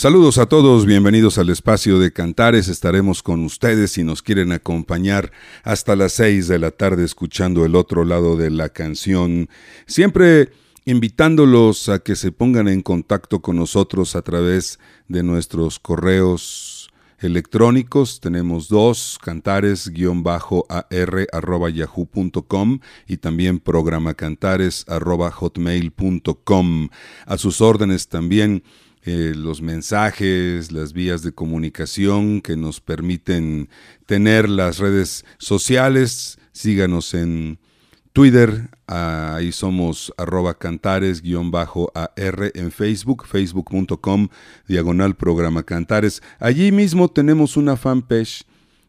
Saludos a todos, bienvenidos al espacio de Cantares. Estaremos con ustedes si nos quieren acompañar hasta las seis de la tarde escuchando el otro lado de la canción. Siempre invitándolos a que se pongan en contacto con nosotros a través de nuestros correos electrónicos. Tenemos dos, cantares-ar-yahoo.com y también programa cantares-hotmail.com. A sus órdenes también eh, los mensajes, las vías de comunicación que nos permiten tener las redes sociales. Síganos en Twitter, ahí somos arroba cantares-ar en Facebook, facebook.com diagonal programa cantares. Allí mismo tenemos una fanpage.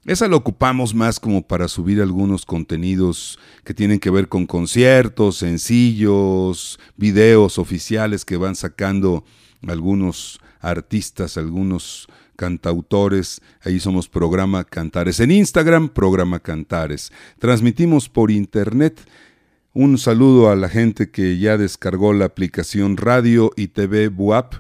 Esa la ocupamos más como para subir algunos contenidos que tienen que ver con conciertos, sencillos, videos oficiales que van sacando algunos artistas, algunos cantautores. Ahí somos programa Cantares. En Instagram, programa Cantares. Transmitimos por internet. Un saludo a la gente que ya descargó la aplicación Radio y TV Buap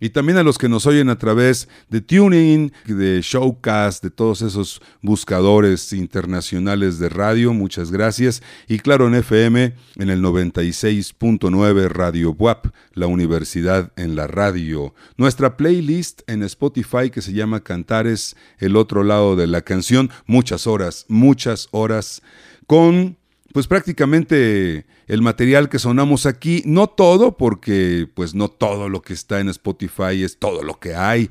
y también a los que nos oyen a través de Tuning, de Showcast, de todos esos buscadores internacionales de radio, muchas gracias. Y claro, en FM, en el 96.9 Radio WAP, la universidad en la radio. Nuestra playlist en Spotify que se llama Cantares, el otro lado de la canción, muchas horas, muchas horas, con pues prácticamente el material que sonamos aquí, no todo, porque pues no todo lo que está en Spotify es todo lo que hay.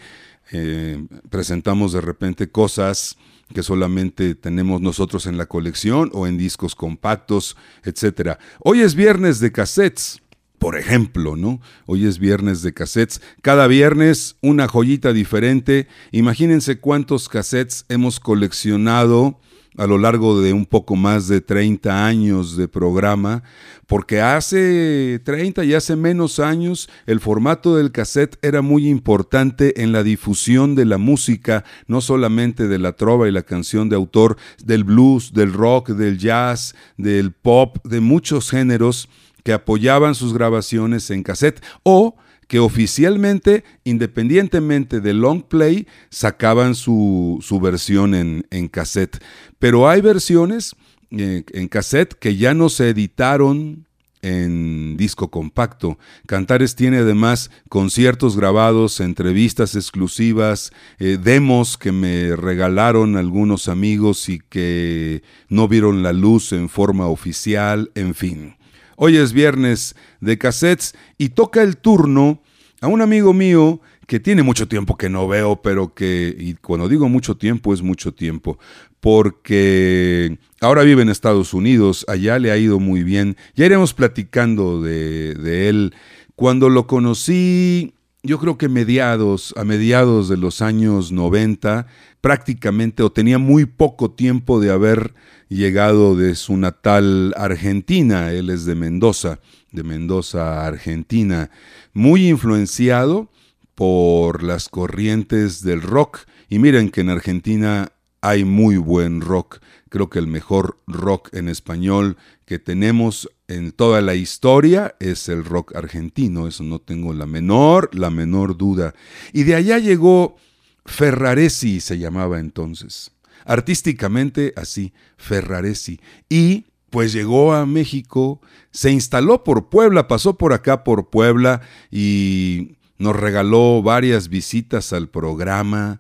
Eh, presentamos de repente cosas que solamente tenemos nosotros en la colección o en discos compactos, etc. Hoy es viernes de cassettes. Por ejemplo, ¿no? Hoy es viernes de cassettes. Cada viernes una joyita diferente. Imagínense cuántos cassettes hemos coleccionado a lo largo de un poco más de 30 años de programa, porque hace 30 y hace menos años el formato del cassette era muy importante en la difusión de la música, no solamente de la trova y la canción de autor, del blues, del rock, del jazz, del pop, de muchos géneros que apoyaban sus grabaciones en cassette o que oficialmente, independientemente de long play, sacaban su, versión en, en, cassette. Pero hay versiones eh, en cassette que ya no se editaron en disco compacto. Cantares tiene además conciertos grabados, entrevistas exclusivas, eh, demos que me regalaron algunos amigos y que no vieron la luz en forma oficial, en fin. Hoy es viernes de cassettes y toca el turno a un amigo mío que tiene mucho tiempo que no veo, pero que, y cuando digo mucho tiempo es mucho tiempo, porque ahora vive en Estados Unidos, allá le ha ido muy bien, ya iremos platicando de, de él. Cuando lo conocí, yo creo que mediados, a mediados de los años 90, prácticamente o tenía muy poco tiempo de haber llegado de su natal Argentina, él es de Mendoza, de Mendoza, Argentina, muy influenciado por las corrientes del rock. Y miren que en Argentina hay muy buen rock. Creo que el mejor rock en español que tenemos en toda la historia es el rock argentino. Eso no tengo la menor, la menor duda. Y de allá llegó Ferraresi, se llamaba entonces. Artísticamente así, Ferraresi. Y pues llegó a México, se instaló por Puebla, pasó por acá por Puebla y nos regaló varias visitas al programa,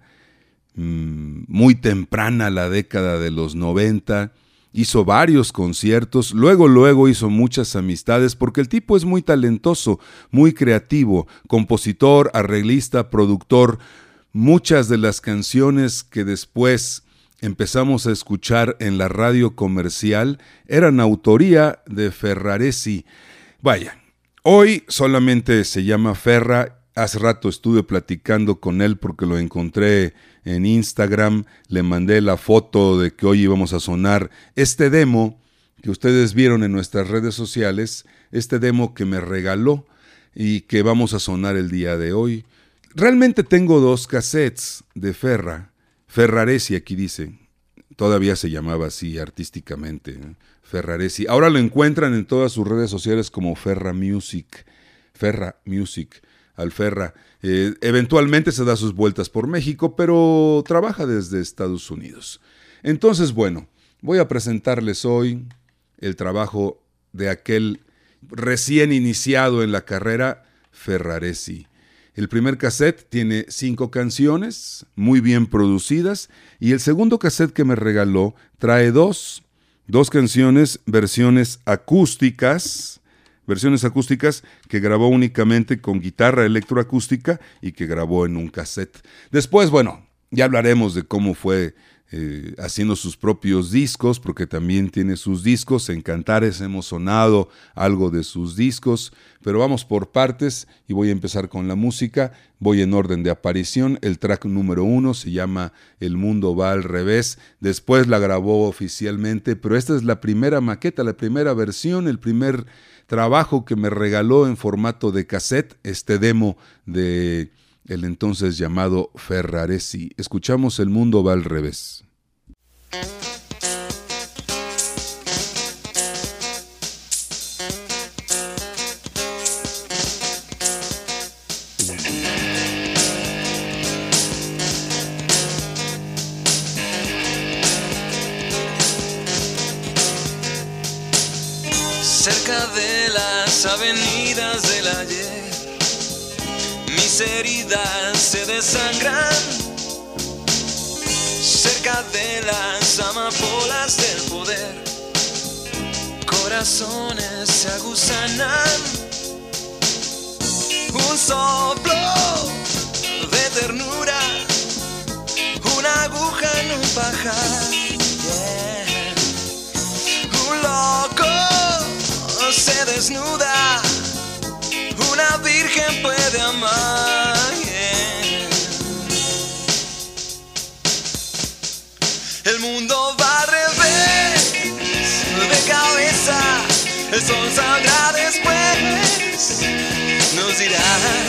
mm, muy temprana la década de los 90, hizo varios conciertos, luego luego hizo muchas amistades porque el tipo es muy talentoso, muy creativo, compositor, arreglista, productor. Muchas de las canciones que después empezamos a escuchar en la radio comercial eran autoría de Ferraresi. Vaya, hoy solamente se llama Ferra Hace rato estuve platicando con él porque lo encontré en Instagram, le mandé la foto de que hoy íbamos a sonar este demo que ustedes vieron en nuestras redes sociales, este demo que me regaló y que vamos a sonar el día de hoy. Realmente tengo dos cassettes de Ferra, Ferraresi aquí dice, todavía se llamaba así artísticamente, Ferraresi. Ahora lo encuentran en todas sus redes sociales como Ferra Music, Ferra Music. Alferra. Eh, eventualmente se da sus vueltas por México, pero trabaja desde Estados Unidos. Entonces, bueno, voy a presentarles hoy el trabajo de aquel recién iniciado en la carrera, Ferraresi. El primer cassette tiene cinco canciones, muy bien producidas, y el segundo cassette que me regaló trae dos, dos canciones, versiones acústicas, versiones acústicas que grabó únicamente con guitarra electroacústica y que grabó en un cassette. Después, bueno, ya hablaremos de cómo fue eh, haciendo sus propios discos, porque también tiene sus discos. En Cantares hemos sonado algo de sus discos, pero vamos por partes y voy a empezar con la música. Voy en orden de aparición. El track número uno se llama El mundo va al revés. Después la grabó oficialmente, pero esta es la primera maqueta, la primera versión, el primer trabajo que me regaló en formato de cassette, este demo de el entonces llamado Ferraresi. Escuchamos El mundo va al revés. Cerca de las avenidas del ayer. Mis heridas se desangran cerca de las amapolas del poder. Corazones se aguzanan. Un soplo de ternura, una aguja en un pajar. Desnuda, una virgen puede amar. El mundo va al revés, de cabeza, el sol saldrá después. Nos dirán,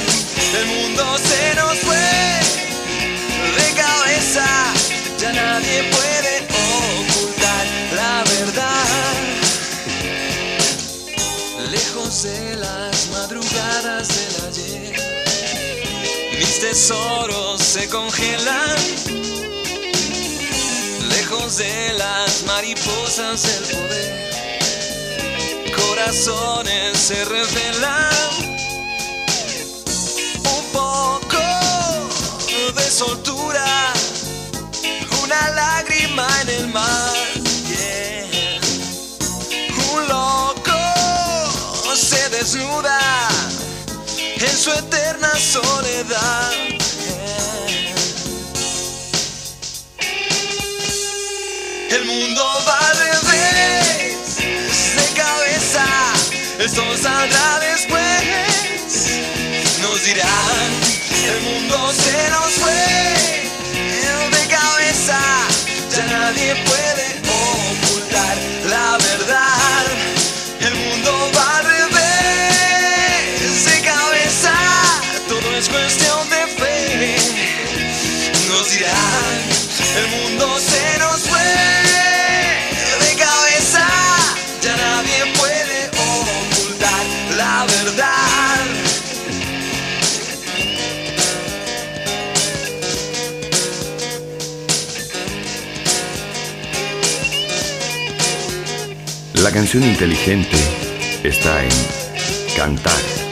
el mundo se nos fue, de cabeza, ya nadie puede de las madrugadas del ayer. Mis tesoros se congelan, lejos de las mariposas del poder. Corazones se revelan, un poco de soltura, El mundo va al revés, de cabeza, el sol saldrá después. Nos dirán, el mundo se nos fue, La canción inteligente está en Cantar.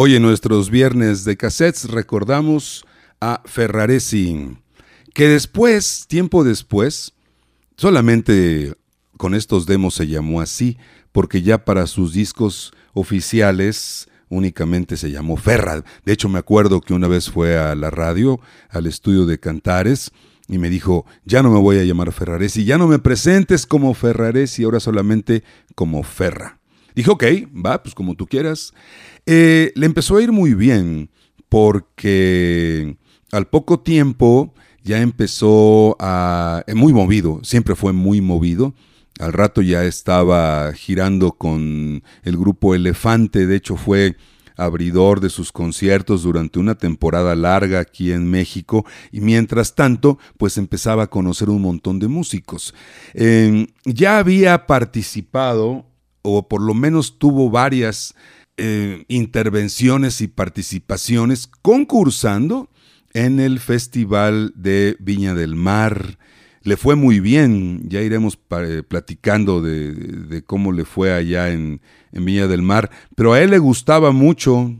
Hoy en nuestros viernes de cassettes recordamos a Ferraresi, que después, tiempo después, solamente con estos demos se llamó así, porque ya para sus discos oficiales únicamente se llamó Ferra. De hecho, me acuerdo que una vez fue a la radio, al estudio de Cantares, y me dijo, ya no me voy a llamar Ferraresi, ya no me presentes como Ferraresi, ahora solamente como Ferra. Dije, ok, va, pues como tú quieras. Eh, le empezó a ir muy bien porque al poco tiempo ya empezó a... Eh, muy movido, siempre fue muy movido. Al rato ya estaba girando con el grupo Elefante, de hecho fue abridor de sus conciertos durante una temporada larga aquí en México y mientras tanto pues empezaba a conocer un montón de músicos. ya había participado o por lo menos tuvo varias eh, intervenciones y participaciones concursando en el Festival de Viña del Mar. Le fue muy bien, ya iremos eh, platicando de, cómo le fue allá en, Viña del Mar, pero a él le gustaba mucho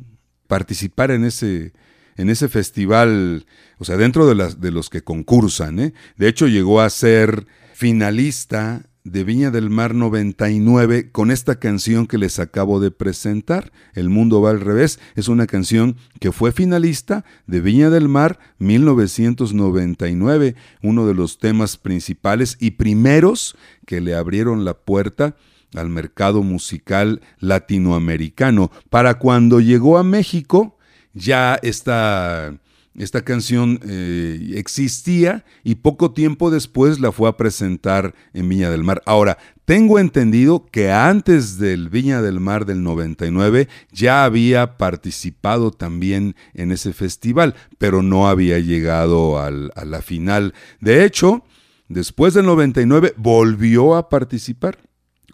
participar en ese, en ese festival, o sea, dentro de, las, de los que concursan. ¿eh? De hecho, llegó a ser finalista de Viña del Mar 99 con esta canción que les acabo de presentar, El Mundo va al revés. Es una canción que fue finalista de Viña del Mar 1999, uno de los temas principales y primeros que le abrieron la puerta al mercado musical latinoamericano. Para cuando llegó a México, ya está esta canción eh, existía y poco tiempo después la fue a presentar en Viña del Mar. Ahora, tengo entendido que antes del Viña del Mar del 99 ya había participado también en ese festival, pero no había llegado a la final. De hecho, después del 99 volvió a participar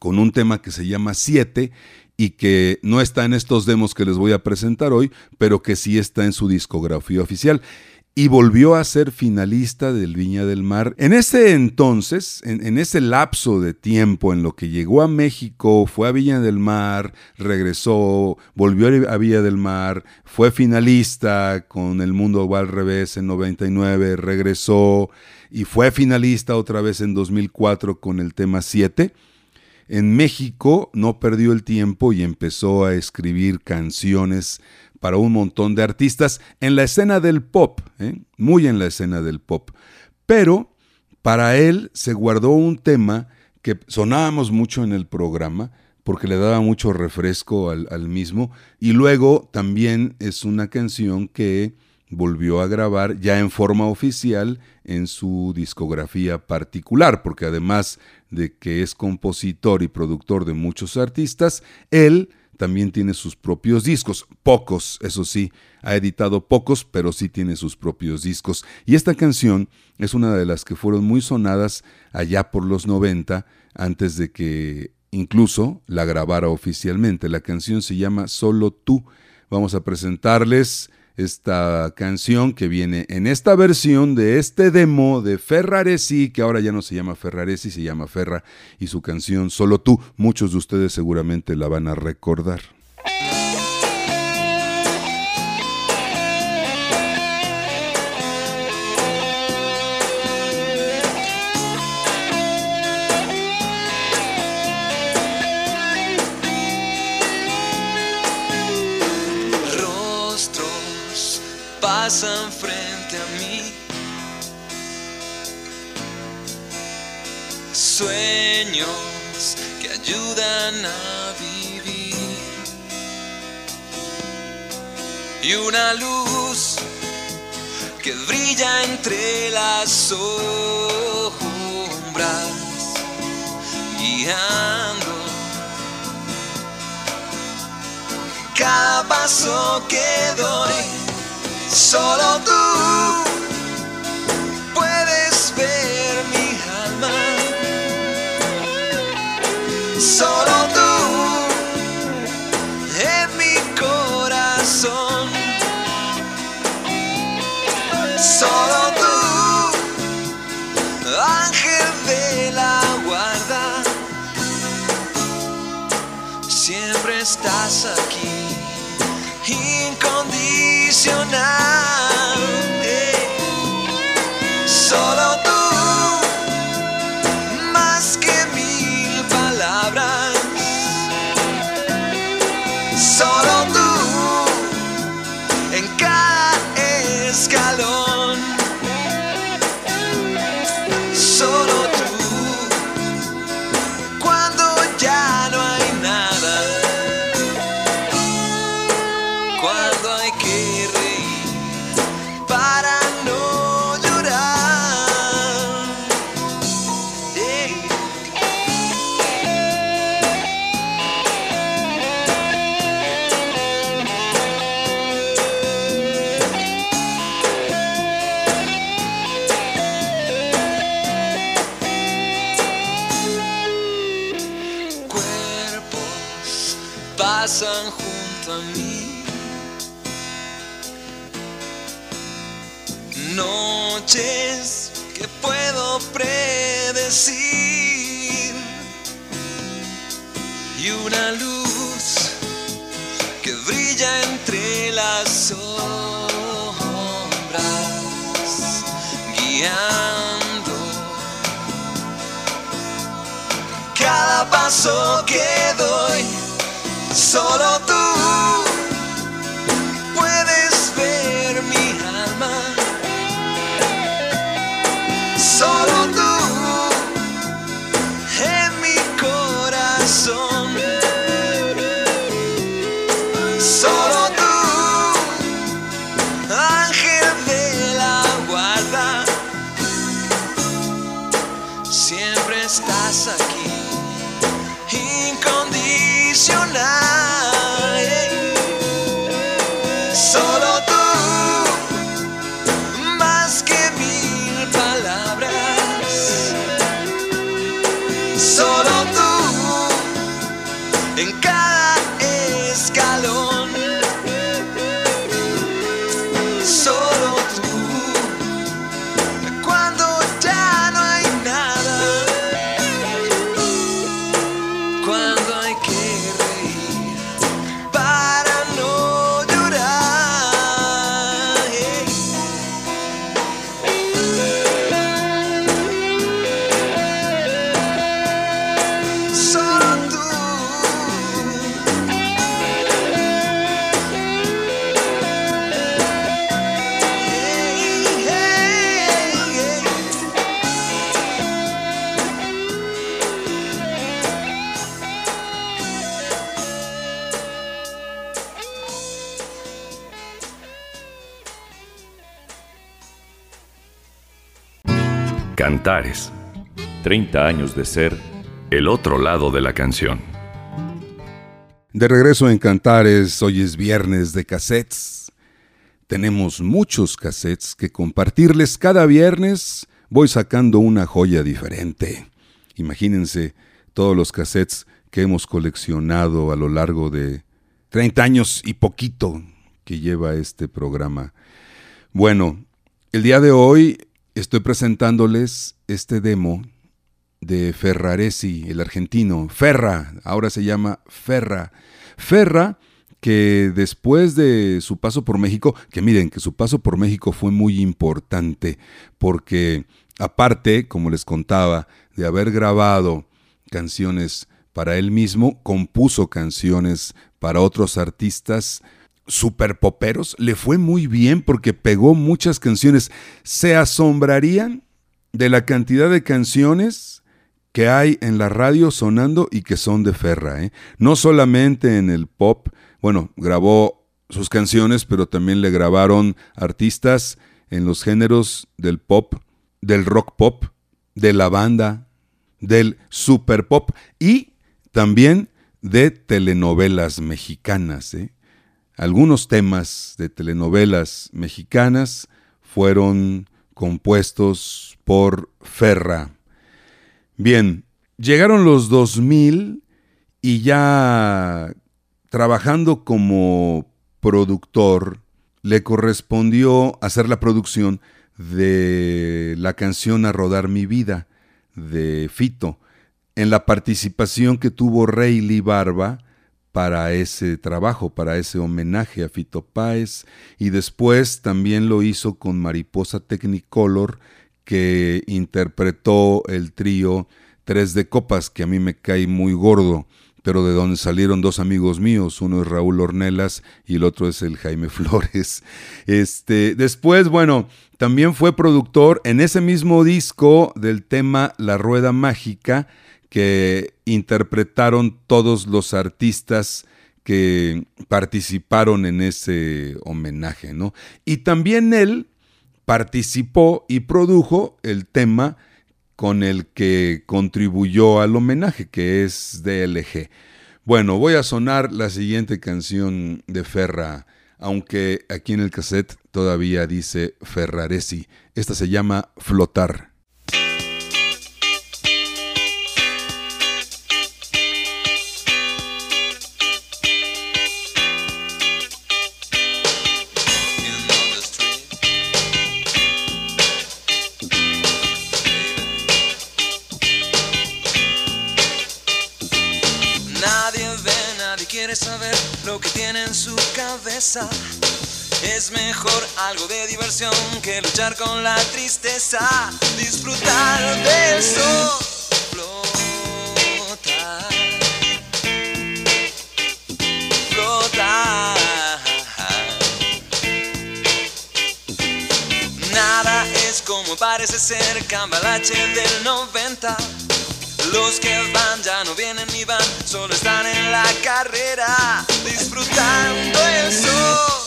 con un tema que se llama Siete y que no está en estos demos que les voy a presentar hoy, pero que sí está en su discografía oficial. Y volvió a ser finalista del Viña del Mar. En ese entonces, en, ese lapso de tiempo en lo que llegó a México, fue a Viña del Mar, regresó, volvió a Viña del Mar, fue finalista con El Mundo al revés en 99, regresó y fue finalista otra vez en 2004 con el tema 7 en México no perdió el tiempo y empezó a escribir canciones para un montón de artistas en la escena del pop, ¿eh? muy en la escena del pop. Pero para él se guardó un tema que sonábamos mucho en el programa, porque le daba mucho refresco al, al, mismo. Y luego también es una canción que volvió a grabar ya en forma oficial en su discografía particular, porque además de que es compositor y productor de muchos artistas, él también tiene sus propios discos, pocos, eso sí, ha editado pocos, pero sí tiene sus propios discos. Y esta canción es una de las que fueron muy sonadas allá por los 90, antes de que incluso la grabara oficialmente. La canción se llama Solo tú. Vamos a presentarles esta canción que viene en esta versión de este demo de Ferraresi, que ahora ya no se llama Ferraresi, se llama Ferra, y su canción Solo tú, muchos de ustedes seguramente la van a recordar. Sueños que ayudan a vivir. Y una luz que brilla entre las sombras, guiando cada paso que doy Solo tú Solo tú en mi corazón. Solo tú, ángel de la guarda. Siempre estás aquí incondicional. Paso que doy. Solo tú Cantares. 30 años de ser el otro lado de la canción. De regreso en Cantares, hoy es viernes de cassettes. Tenemos muchos cassettes que compartirles. Cada viernes voy sacando una joya diferente. Imagínense todos los cassettes que hemos coleccionado a lo largo de 30 años y poquito que lleva este programa. Bueno, el día de hoy estoy presentándoles este demo de Ferraresi, el argentino. Ferra, ahora se llama Ferra. Ferra, que después de su paso por México, que miren que su paso por México fue muy importante, porque aparte, como les contaba, de haber grabado canciones para él mismo, compuso canciones para otros artistas super poperos, le fue muy bien porque pegó muchas canciones. Se asombrarían de la cantidad de canciones que hay en la radio sonando y que son de Ferra. ¿eh? No solamente en el pop, bueno, grabó sus canciones, pero también le grabaron artistas en los géneros del pop, del rock pop, de la banda, del super pop y también de telenovelas mexicanas. ¿eh? Algunos temas de telenovelas mexicanas fueron compuestos por Ferra. Bien, llegaron los 2000 y ya trabajando como productor, le correspondió hacer la producción de la canción A Rodar Mi Vida de Fito, en la participación que tuvo Rayleigh Barba para ese trabajo, para ese homenaje a Fito Páez, y después también lo hizo con Mariposa Technicolor, que interpretó el trío Tres de Copas, que a mí me cae muy gordo, pero de donde salieron dos amigos míos, uno es Raúl Ornelas y el otro es el Jaime Flores. Este, después, bueno, también fue productor en ese mismo disco del tema La Rueda Mágica, que interpretaron todos los artistas que participaron en ese homenaje, ¿no? Y también él participó y produjo el tema con el que contribuyó al homenaje, que es DLG. Bueno, voy a sonar la siguiente canción de Ferra, aunque aquí en el cassette todavía dice Ferraresi. Esta se llama Flotar. Es mejor algo de diversión que luchar con la tristeza. Disfrutar de eso. Flotar. Flotar. Nada es como parece ser cambalache del 90. Los que van ya no vienen ni van, solo están en la carrera, disfrutando el.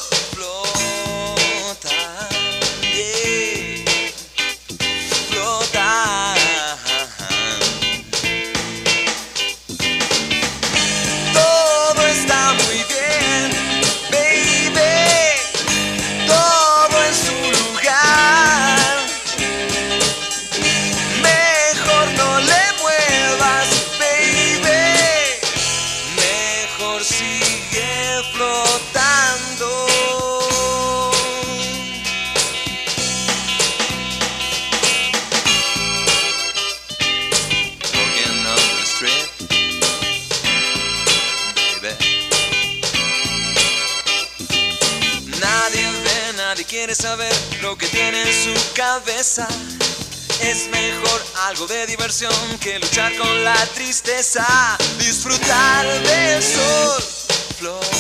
Es mejor algo de diversión que luchar con la tristeza. Disfrutar del sol, flotar,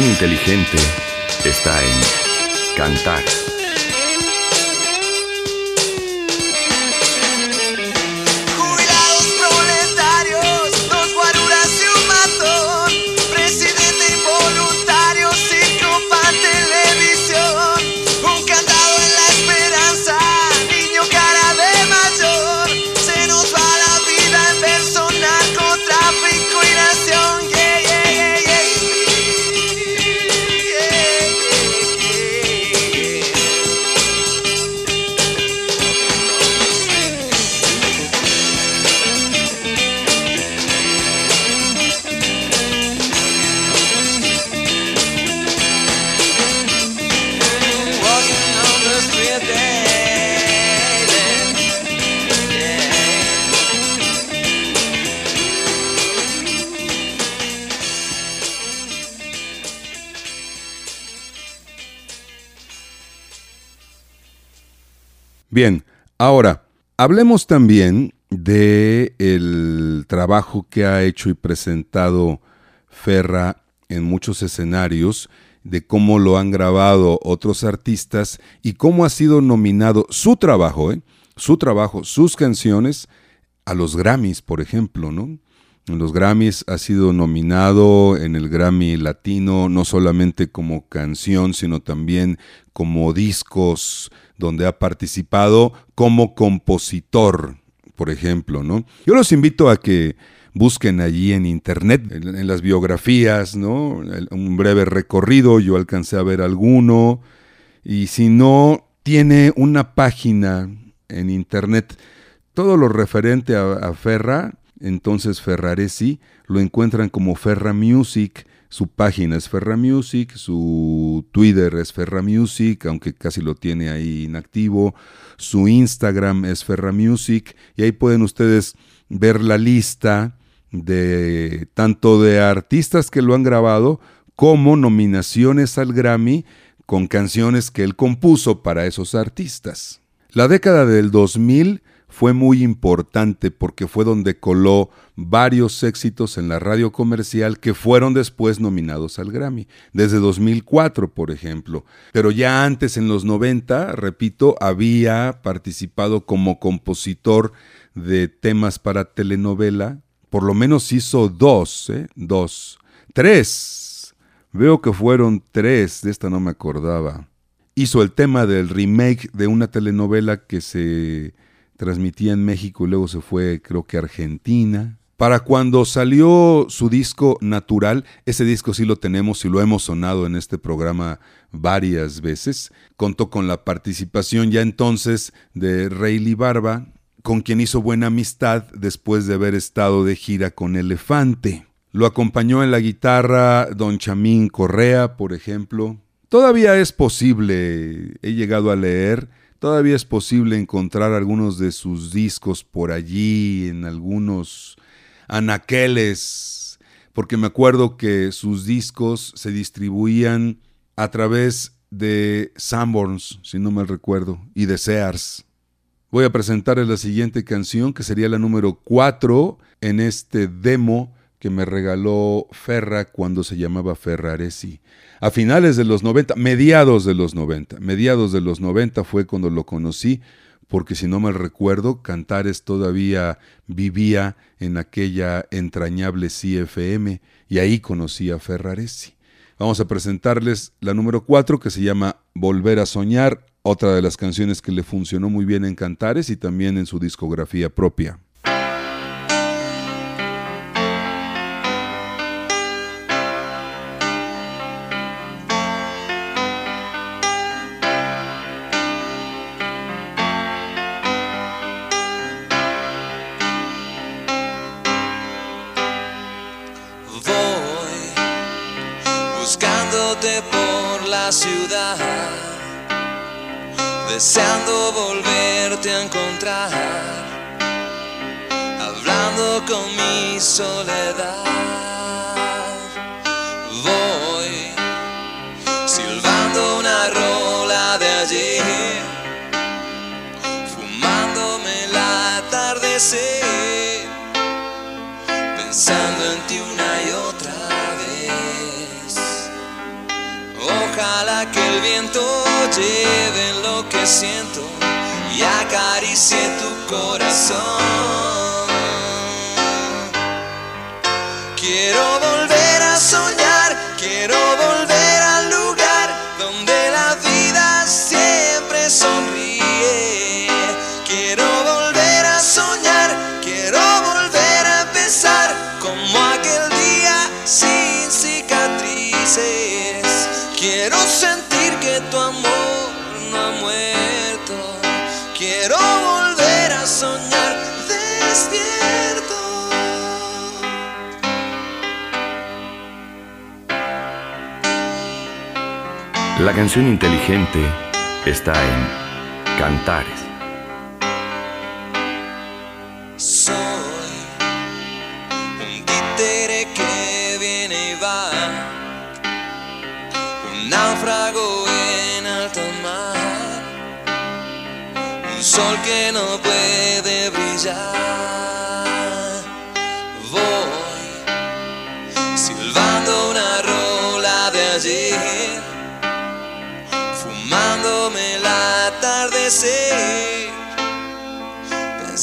inteligente está en cantar. Bien, ahora, hablemos también de trabajo que ha hecho y presentado Ferra en muchos escenarios, de cómo lo han grabado otros artistas y cómo ha sido nominado su trabajo, ¿eh? su trabajo, sus canciones a los Grammys, por ejemplo, ¿no? En los Grammys ha sido nominado en el Grammy Latino no solamente como canción, sino también como discos donde ha participado como compositor, por ejemplo, ¿no? Yo los invito a que busquen allí en internet, en, las biografías, ¿no? Un breve recorrido, yo alcancé a ver alguno, y si no, tiene una página en internet, todo lo referente a, a Ferra, entonces Ferraresi, lo encuentran como Ferra Music, su página es Ferra Music, su Twitter es Ferra Music, aunque casi lo tiene ahí inactivo, su Instagram es Ferra Music, y ahí pueden ustedes ver la lista de tanto de artistas que lo han grabado como nominaciones al Grammy con canciones que él compuso para esos artistas. La década del 2000 fue muy importante porque fue donde coló varios éxitos en la radio comercial que fueron después nominados al Grammy, desde 2004 por ejemplo. Pero ya antes en los 90, repito, había participado como compositor de temas para telenovela, por lo menos hizo dos, ¿eh? dos, tres. Veo que fueron tres, de esta no me acordaba. Hizo el tema del remake de una telenovela que se transmitía en México y luego se fue creo que a Argentina. Para cuando salió su disco Natural, ese disco sí lo tenemos y lo hemos sonado en este programa varias veces, contó con la participación ya entonces de Rayleigh Barba, con quien hizo buena amistad después de haber estado de gira con Elefante. Lo acompañó en la guitarra Don Chamín Correa, por ejemplo. Todavía es posible, he llegado a leer, Todavía es posible encontrar algunos de sus discos por allí, en algunos anaqueles, porque me acuerdo que sus discos se distribuían a través de Sanborns, si no me recuerdo, y de Sears. Voy a presentarles la siguiente canción, que sería la número 4 en este demo que me regaló Ferra cuando se llamaba Ferraresi a finales de los 90, mediados de los 90, mediados de los 90 fue cuando lo conocí, porque si no me recuerdo, Cantares todavía vivía en aquella entrañable CFM y ahí conocí a Ferraresi. Vamos a presentarles la número 4 que se llama Volver a Soñar, otra de las canciones que le funcionó muy bien en Cantares y también en su discografía propia. Soledad. Voy silbando una rola de ayer, fumándome el atardecer, pensando en ti una y otra vez. Ojalá que el viento lleve siento y acaricie tu corazón. Quiero La canción inteligente está en Cantares. Soy un títere que viene y va, un náufrago en alto mar, un sol que no puede brillar.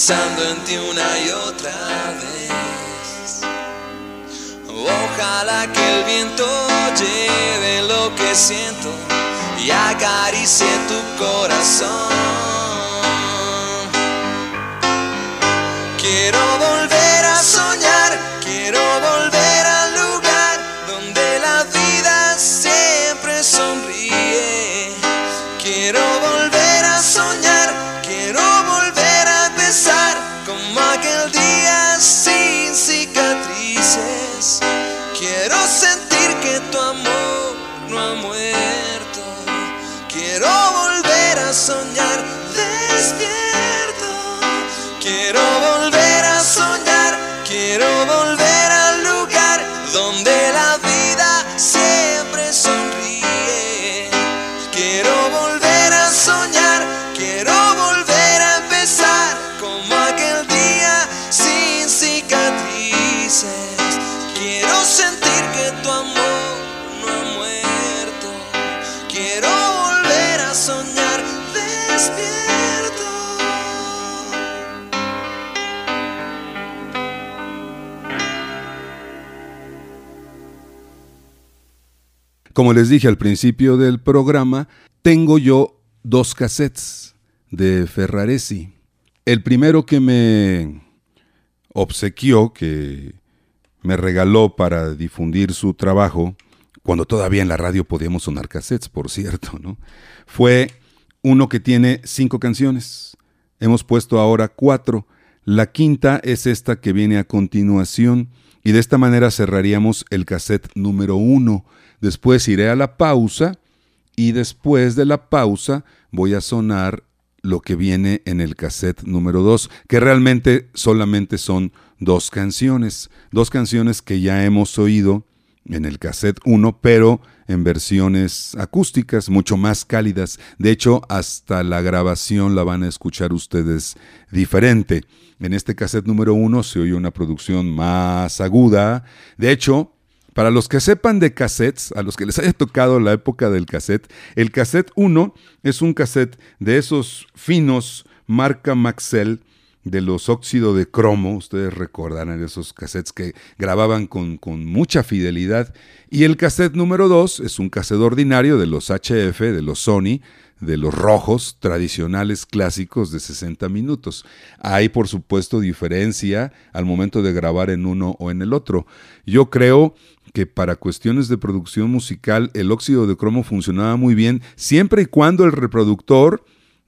Pensando en ti una y otra vez. Ojalá que el viento lleve lo que siento y acaricie tu corazón. Quiero volver a soñar, Como les dije al principio del programa, tengo yo dos cassettes de Ferraresi. El primero que me obsequió, que me regaló para difundir su trabajo, cuando todavía en la radio podíamos sonar cassettes, por cierto, ¿no? Fue uno que tiene cinco canciones. Hemos puesto ahora cuatro. La quinta es esta que viene a continuación y de esta manera cerraríamos el cassette número uno. Después iré a la pausa y después de la pausa voy a sonar lo que viene en el cassette número 2, que realmente solamente son dos canciones, dos canciones que ya hemos oído en el cassette 1, pero en versiones acústicas, mucho más cálidas. De hecho, hasta la grabación la van a escuchar ustedes diferente. En este cassette número 1 se oye una producción más aguda. De hecho, para los que sepan de cassettes, a los que les haya tocado la época del cassette, el cassette 1 es un cassette de esos finos marca Maxell de los óxido de cromo, ustedes recordarán esos cassettes que grababan con, con, mucha fidelidad. Y el cassette número 2 es un cassette ordinario de los HF, de los Sony, de los rojos tradicionales clásicos de 60 minutos. Hay, por supuesto, diferencia al momento de grabar en uno o en el otro. Yo creo que para cuestiones de producción musical el óxido de cromo funcionaba muy bien siempre y cuando el reproductor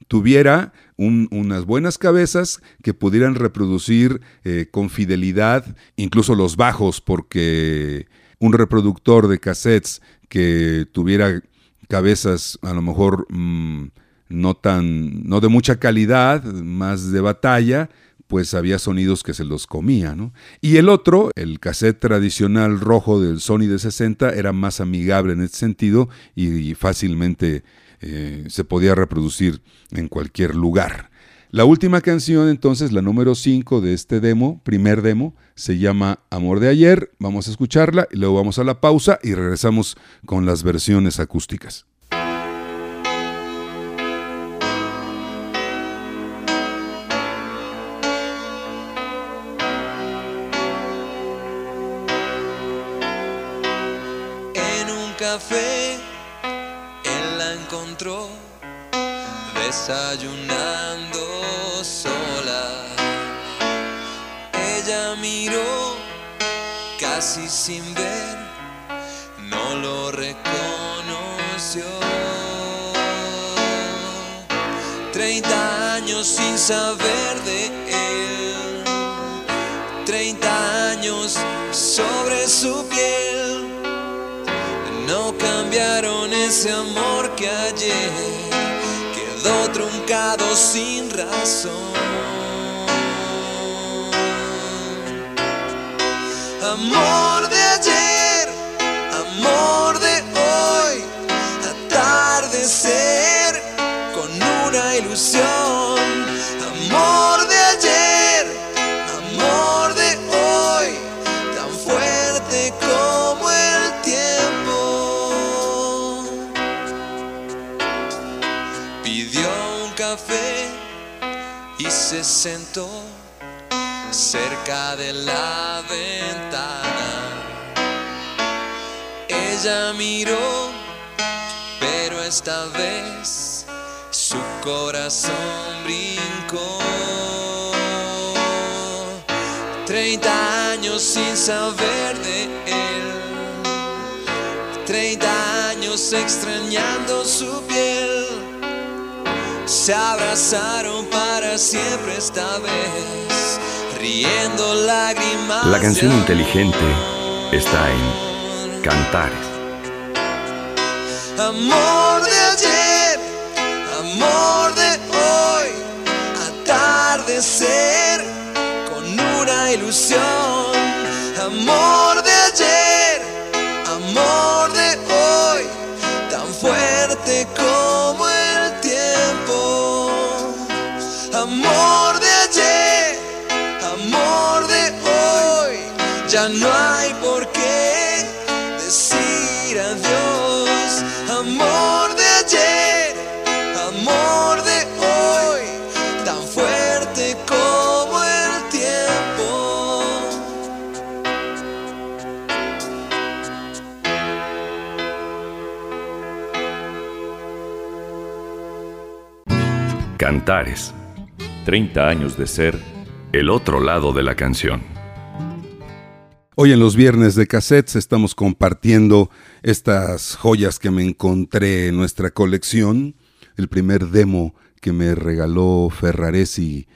tuviera un, unas buenas cabezas que pudieran reproducir eh, con fidelidad incluso los bajos, porque un reproductor de cassettes que tuviera cabezas a lo mejor mmm, no tan, no de mucha calidad, más de batalla, pues había sonidos que se los comía, ¿no? Y el otro, el cassette tradicional rojo del Sony de 60, era más amigable en ese sentido y, fácilmente eh, se podía reproducir en cualquier lugar. La última canción, entonces, la número 5 de este demo, primer demo, se llama Amor de ayer. Vamos a escucharla y luego vamos a la pausa y regresamos con las versiones acústicas. Café él la encontró desayunando sola. Ella miró casi sin ver, no lo reconoció. Treinta años sin saber de él, treinta años sobre su piel ese amor que ayer quedó truncado sin razón. Amor de se sentó cerca de la ventana. Ella miró, pero esta vez su corazón brincó. 30 años sin saber de él. 30 años extrañando su piel. Se abrazaron para siempre esta vez, riendo lágrimas. La canción inteligente está en Cantares. Amor de ayer, amor de hoy, atardecer con una ilusión. Amor no hay por qué decir adiós. Amor de ayer, amor de hoy, tan fuerte como el tiempo. Cantares. 30 años de ser el otro lado de la canción. Hoy en los viernes de cassettes estamos compartiendo estas joyas que me encontré en nuestra colección. El primer demo que me regaló Ferraresi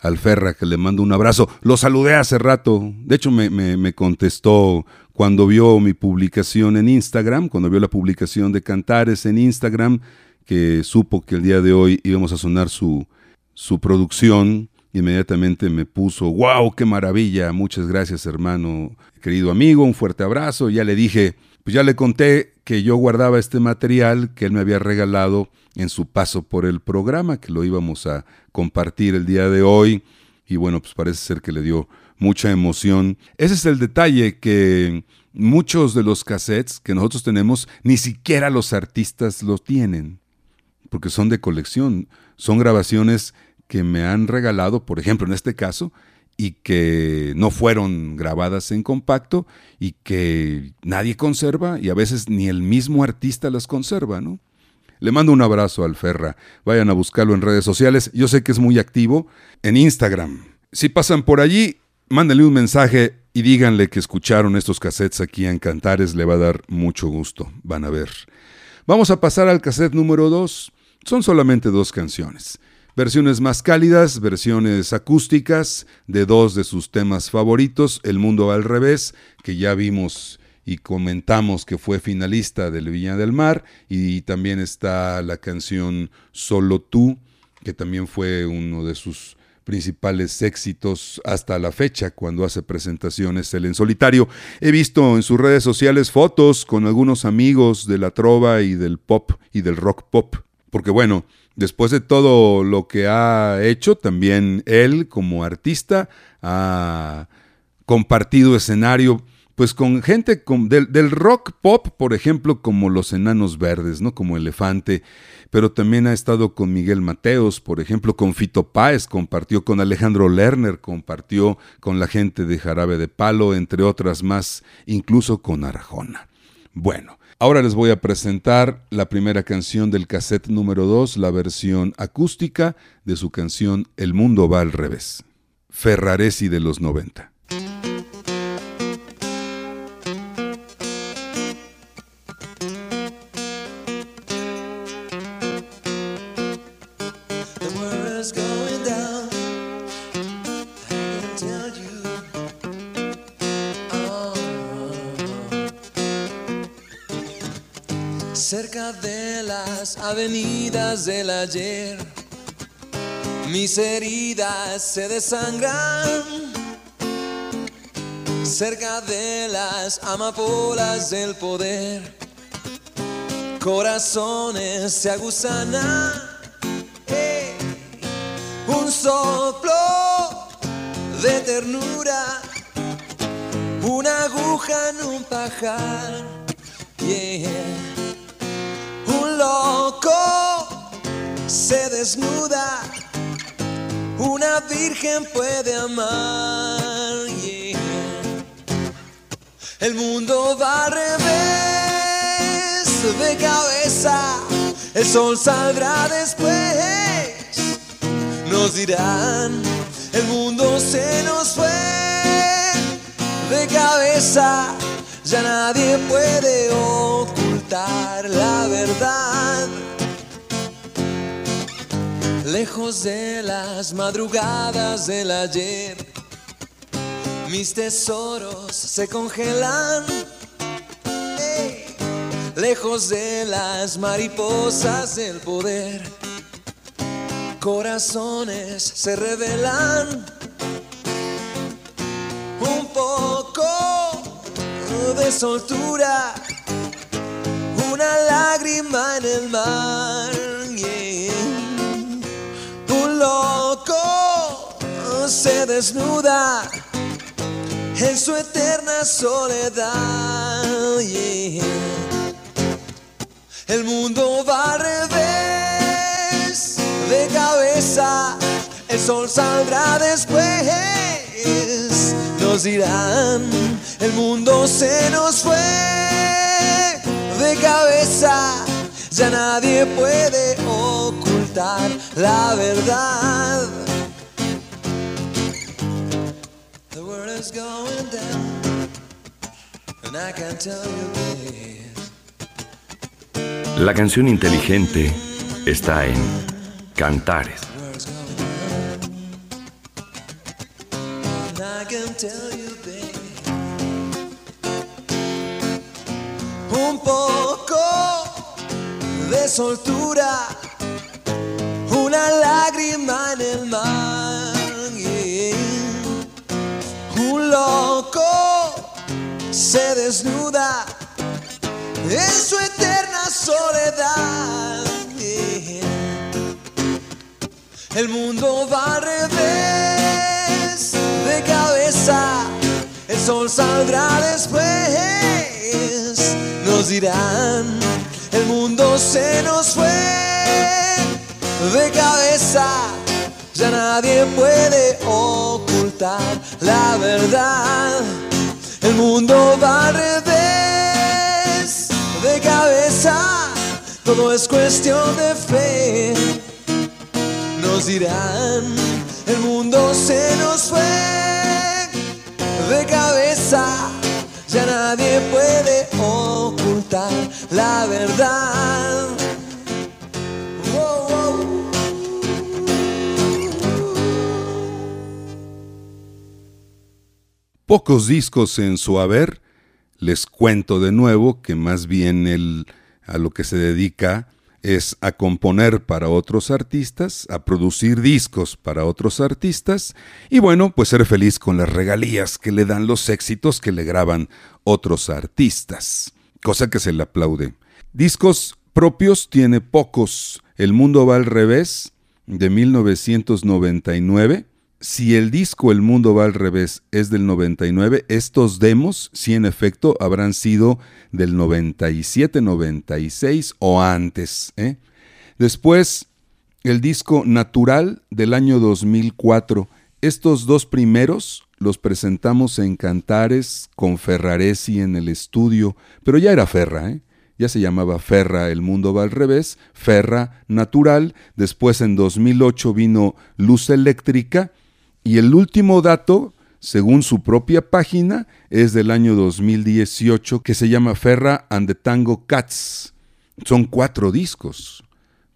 al Ferra, que le mando un abrazo. Lo saludé hace rato. De hecho, me, contestó cuando vio mi publicación en Instagram, cuando vio la publicación de Cantares en Instagram, que supo que el día de hoy íbamos a sonar su producción. Inmediatamente me puso, wow, qué maravilla, muchas gracias hermano, querido amigo, un fuerte abrazo. Ya le dije, pues ya le conté que yo guardaba este material que él me había regalado en su paso por el programa, que lo íbamos a compartir el día de hoy. Y bueno, pues parece ser que le dio mucha emoción. Ese es el detalle que muchos de los cassettes que nosotros tenemos, ni siquiera los artistas los tienen porque son de colección, son grabaciones que me han regalado, por ejemplo, en este caso, y que no fueron grabadas en compacto y que nadie conserva y a veces ni el mismo artista las conserva, ¿no? Le mando un abrazo al Ferra. Vayan a buscarlo en redes sociales. Yo sé que es muy activo en Instagram. Si pasan por allí, mándenle un mensaje y díganle que escucharon estos cassettes aquí en Cantares. Le va a dar mucho gusto. Van a ver. Vamos a pasar al cassette número 2. Son solamente dos canciones. Versiones más cálidas, versiones acústicas de dos de sus temas favoritos, El Mundo al Revés, que ya vimos y comentamos que fue finalista del Viña del Mar, y también está la canción Solo tú, que también fue uno de sus principales éxitos hasta la fecha cuando hace presentaciones él en solitario. He visto en sus redes sociales fotos con algunos amigos de la trova y del pop y del rock pop, porque bueno, después de todo lo que ha hecho, también él como artista ha compartido escenario pues con gente del, del rock pop, por ejemplo, como los Enanos Verdes, ¿no? Como Elefante, pero también ha estado con Miguel Mateos, por ejemplo, con Fito Páez, compartió con Alejandro Lerner, compartió con la gente de Jarabe de Palo, entre otras más, incluso con Arjona. Bueno, ahora les voy a presentar la primera canción del cassette número 2, la versión acústica de su canción El mundo va al revés. Ferraresi de los 90. Avenidas del ayer, mis heridas se desangran. Cerca de las amapolas del poder, corazones se aguzanan. Hey, un soplo de ternura, una aguja en un pajar, yeah. Loco se desnuda, una virgen puede amar, el mundo va al revés de cabeza, el sol saldrá después. Nos dirán, el mundo se nos fue. de cabeza, ya nadie puede ocultar la verdad. Lejos de las madrugadas del ayer, mis tesoros se congelan. Lejos de las mariposas del poder, corazones se revelan. Un poco de soltura, una lágrima en el mar. Se desnuda en su eterna soledad. El mundo va al revés, de cabeza, el sol saldrá después. Nos dirán, el mundo se nos fue, de cabeza, ya nadie puede ocultar la verdad. Is going down, and I can tell you this. La canción inteligente está en Cantares. Un poco de soltura, una lágrima en el mar. Loco se desnuda en su eterna soledad. El mundo va al revés, de cabeza, el sol saldrá después. Nos dirán, el mundo se nos fue, de cabeza, ya nadie puede la verdad. El mundo va al revés, de cabeza, todo es cuestión de fe nos dirán, el mundo se nos fue de cabeza, ya nadie puede ocultar la verdad. Pocos discos en su haber. Les cuento de nuevo que más bien él a lo que se dedica es a componer para otros artistas, a producir discos para otros artistas y bueno, pues ser feliz con las regalías que le dan los éxitos que le graban otros artistas, cosa que se le aplaude. Discos propios tiene pocos. El mundo va al revés de 1999. Si el disco El mundo va al revés es del 99, estos demos, sí en efecto, habrán sido del 97, 96 o antes. ¿eh? Después, el disco Natural del año 2004. Estos dos primeros los presentamos en Cantares con Ferraresi en el estudio, pero ya era Ferra, ¿eh? ya se llamaba Ferra El Mundo va al revés, Ferra Natural, después en 2008 vino Luz Eléctrica, y el último dato, según su propia página, es del año 2018 que se llama Ferra and the Tango Cats. Son cuatro discos.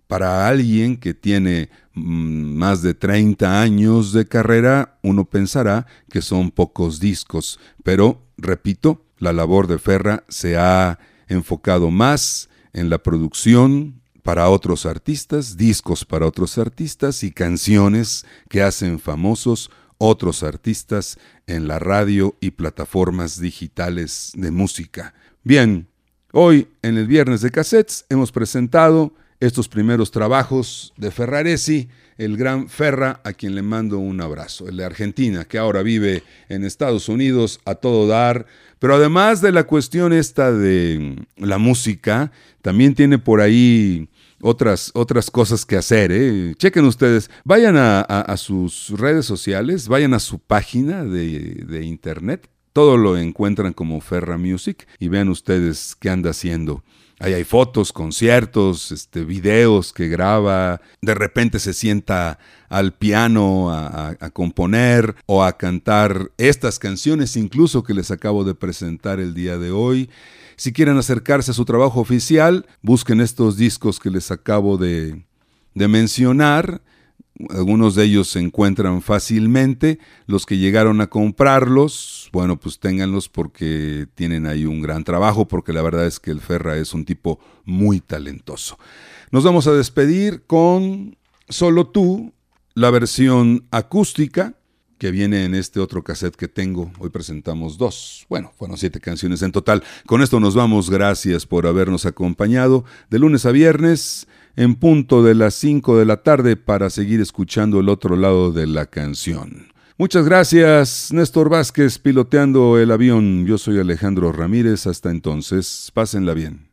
Para alguien que tiene mm, más de 30 años de carrera, uno pensará que son pocos discos, pero, repito, la labor de Ferra se ha enfocado más en la producción para otros artistas, discos para otros artistas y canciones que hacen famosos otros artistas en la radio y plataformas digitales de música. Bien, hoy en el viernes de cassettes hemos presentado estos primeros trabajos de Ferraresi, el gran Ferra, a quien le mando un abrazo, el de Argentina, que ahora vive en Estados Unidos a todo dar, pero además de la cuestión esta de la música, también tiene por ahí otras, otras cosas que hacer. ¿eh? Chequen ustedes, vayan a sus redes sociales, vayan a su página de, de internet, Todo lo encuentran como Ferra Music y vean ustedes qué anda haciendo. Ahí hay fotos, conciertos, este, videos que graba. De repente se sienta al piano a, a, componer o a cantar estas canciones incluso que les acabo de presentar el día de hoy. Si quieren acercarse a su trabajo oficial, busquen estos discos que les acabo de, de mencionar. Algunos de ellos se encuentran fácilmente. Los que llegaron a comprarlos, bueno, pues ténganlos porque tienen ahí un gran trabajo, porque la verdad es que el Ferra es un tipo muy talentoso. Nos vamos a despedir con Solo tú, la versión acústica que viene en este otro cassette que tengo. Hoy presentamos dos. Bueno, fueron siete canciones en total. Con esto nos vamos. Gracias por habernos acompañado de lunes a viernes en punto de las 5 de la tarde para seguir escuchando el otro lado de la canción. Muchas gracias, Néstor Vázquez, piloteando el avión. Yo soy Alejandro Ramírez. Hasta entonces, pásenla bien.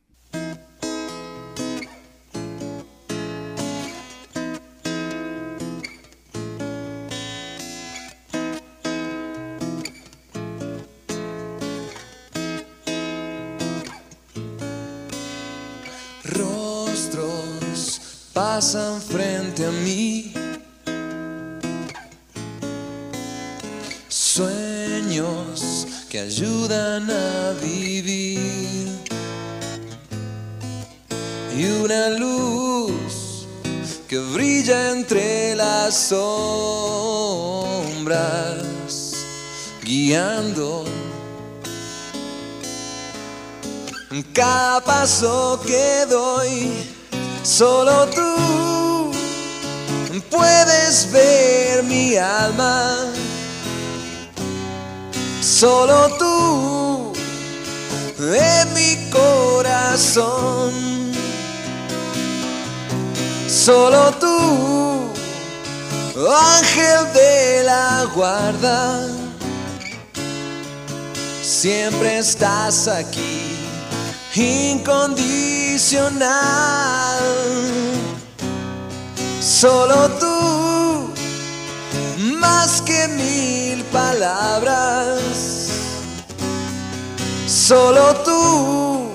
Sombras, guiando cada paso que doy Solo tú puedes ver mi alma. Solo tú en mi corazón. Solo tú, ángel de la guarda. Siempre estás aquí incondicional. Solo tú, más que mil palabras. Solo tú,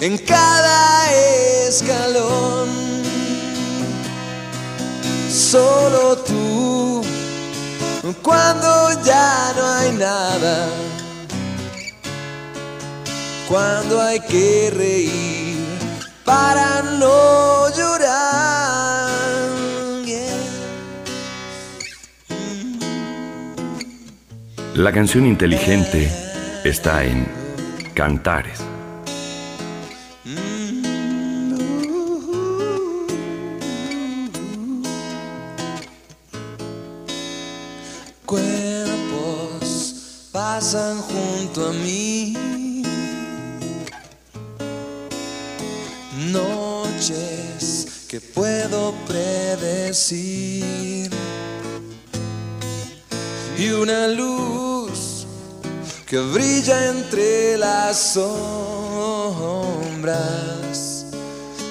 en cada escalón. Solo tú, cuando ya no hay nada cuando hay que reír para no llorar. La canción inteligente está en Cantares. Y una luz que brilla entre las sombras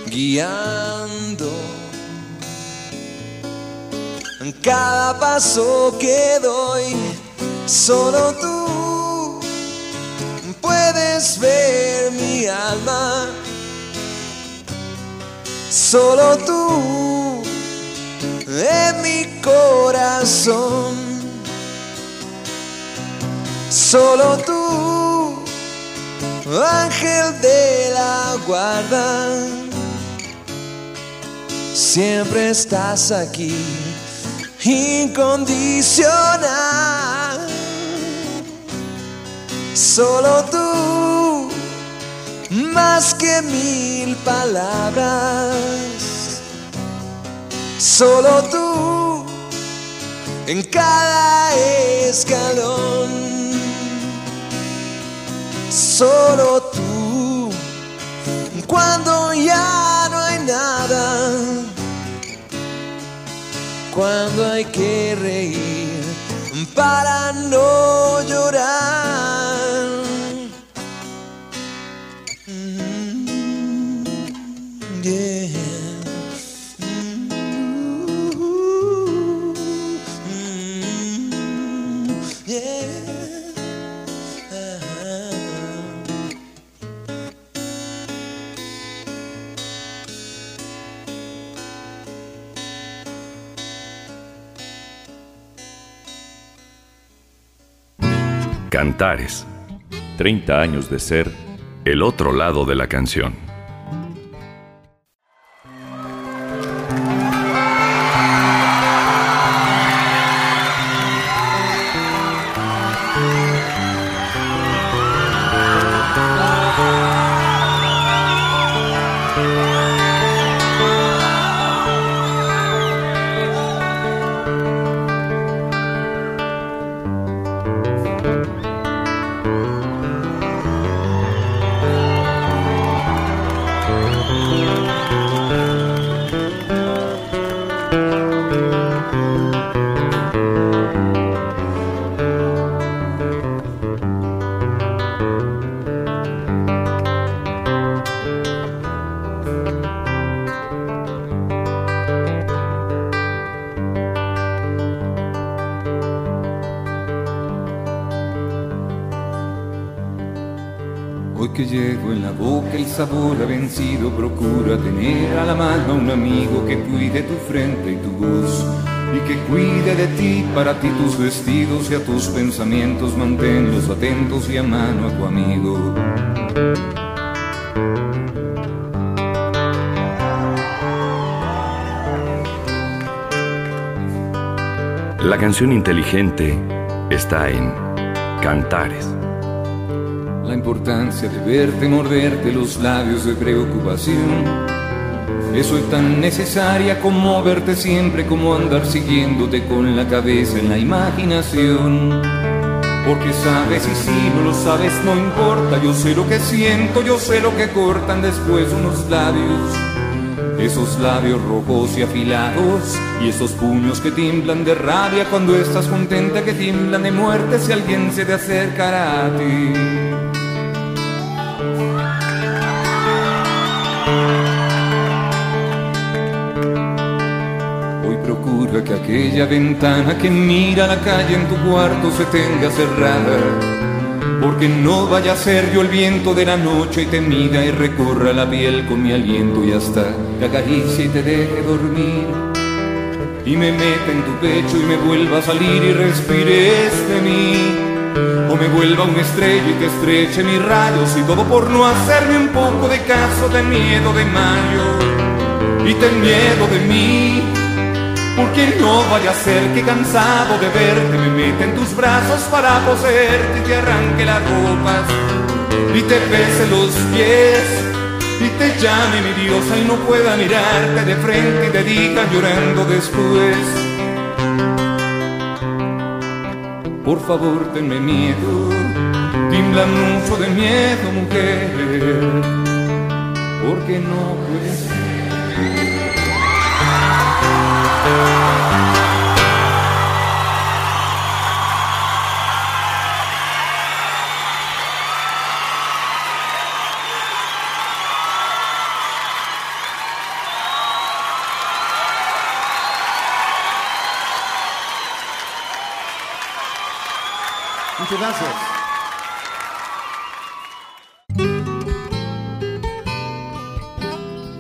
guiando cada paso que doy. Solo tú puedes ver mi alma. Solo tú en mi corazón. Solo tú, ángel de la guarda. Siempre estás aquí, incondicional. Solo tú más que mil palabras. Solo tú en cada escalón. Solo tú cuando ya no hay nada. Cuando hay que reír para no llorar. Cantares. 30 años de ser el otro lado de la canción. Ha vencido, procura tener a la mano un amigo que cuide tu frente y tu voz y que cuide de ti, para ti tus vestidos y a tus pensamientos, manténlos atentos y a mano a tu amigo. La canción inteligente está en Cantares importancia de verte morderte los labios de preocupación. Eso es tan necesaria como verte siempre, como andar siguiéndote con la cabeza en la imaginación. Porque sabes y si no lo sabes no importa, yo sé lo que siento, yo sé lo que cortan después unos labios. Esos labios rojos y afilados y esos puños que tiemblan de rabia cuando estás contenta que tiemblan de muerte si alguien se te acercará a ti. Aquella ventana que mira la calle en tu cuarto se tenga cerrada. Porque no vaya a ser yo el viento de la noche y te mida y recorra la piel con mi aliento y hasta te acaricie y te deje dormir. Y me meta en tu pecho y me vuelva a salir y respires de mí. O me vuelva una estrella y te estreche mis rayos y todo por no hacerme un poco de caso de miedo de Mario y ten miedo de mí. Porque no vaya a ser que cansado de verte me meta en tus brazos para poseerte y te arranque las ropas. Y te pese los pies. Y te llame mi diosa y no pueda mirarte de frente y te diga llorando después. Por favor, tenme miedo, tiembla mucho de miedo, mujer, porque no puede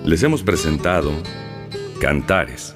Les hemos presentado Cantares,